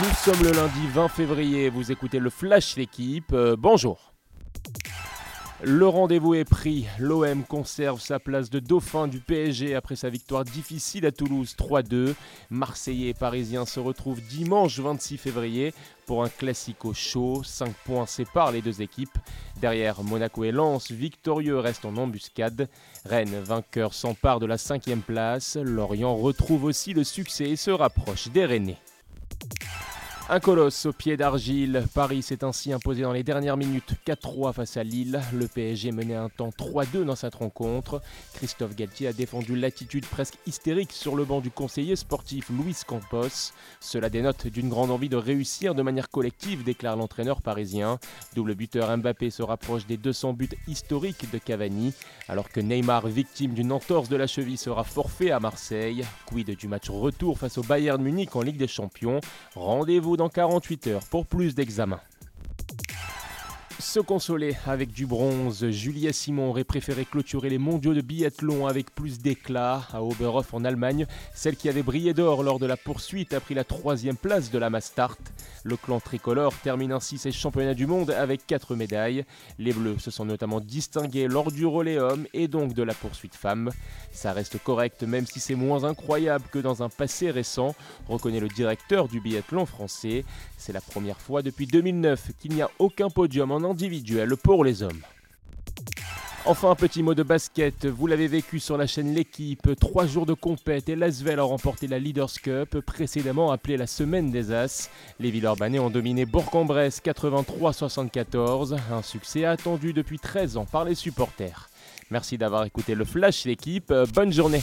Nous sommes le lundi 20 février, vous écoutez le Flash l'équipe, euh, bonjour. Le rendez-vous est pris, l'OM conserve sa place de dauphin du PSG après sa victoire difficile à Toulouse 3-2. Marseillais et Parisiens se retrouvent dimanche 26 février pour un classico chaud, 5 points séparent les deux équipes. Derrière Monaco et Lens, victorieux reste en embuscade. Rennes, vainqueur, s'empare de la cinquième place. Lorient retrouve aussi le succès et se rapproche des Rennais. Un colosse au pied d'argile. Paris s'est ainsi imposé dans les dernières minutes 4-3 face à Lille. Le PSG menait un temps 3-2 dans cette rencontre. Christophe Galtier a défendu l'attitude presque hystérique sur le banc du conseiller sportif Luis Campos. Cela dénote d'une grande envie de réussir de manière collective, déclare l'entraîneur parisien. Double buteur Mbappé se rapproche des 200 buts historiques de Cavani, alors que Neymar, victime d'une entorse de la cheville, sera forfait à Marseille. Quid du match retour face au Bayern Munich en Ligue des Champions? Rendez-vous dans 48 heures pour plus d'examens. Se consoler avec du bronze, Julia Simon aurait préféré clôturer les mondiaux de biathlon avec plus d'éclat à Oberhof en Allemagne. Celle qui avait brillé d'or lors de la poursuite a pris la troisième place de la Mastart. Le clan tricolore termine ainsi ses championnats du monde avec quatre médailles. Les Bleus se sont notamment distingués lors du relais homme et donc de la poursuite femme. Ça reste correct même si c'est moins incroyable que dans un passé récent, reconnaît le directeur du biathlon français. C'est la première fois depuis 2009 qu'il n'y a aucun podium en individuel pour les hommes. Enfin, un petit mot de basket. Vous l'avez vécu sur la chaîne L'équipe. Trois jours de compète et Lasvel a remporté la Leaders Cup, précédemment appelée la Semaine des As. Les Villeurbanais ont dominé Bourg-en-Bresse 83-74. Un succès attendu depuis 13 ans par les supporters. Merci d'avoir écouté le Flash L'équipe. Bonne journée.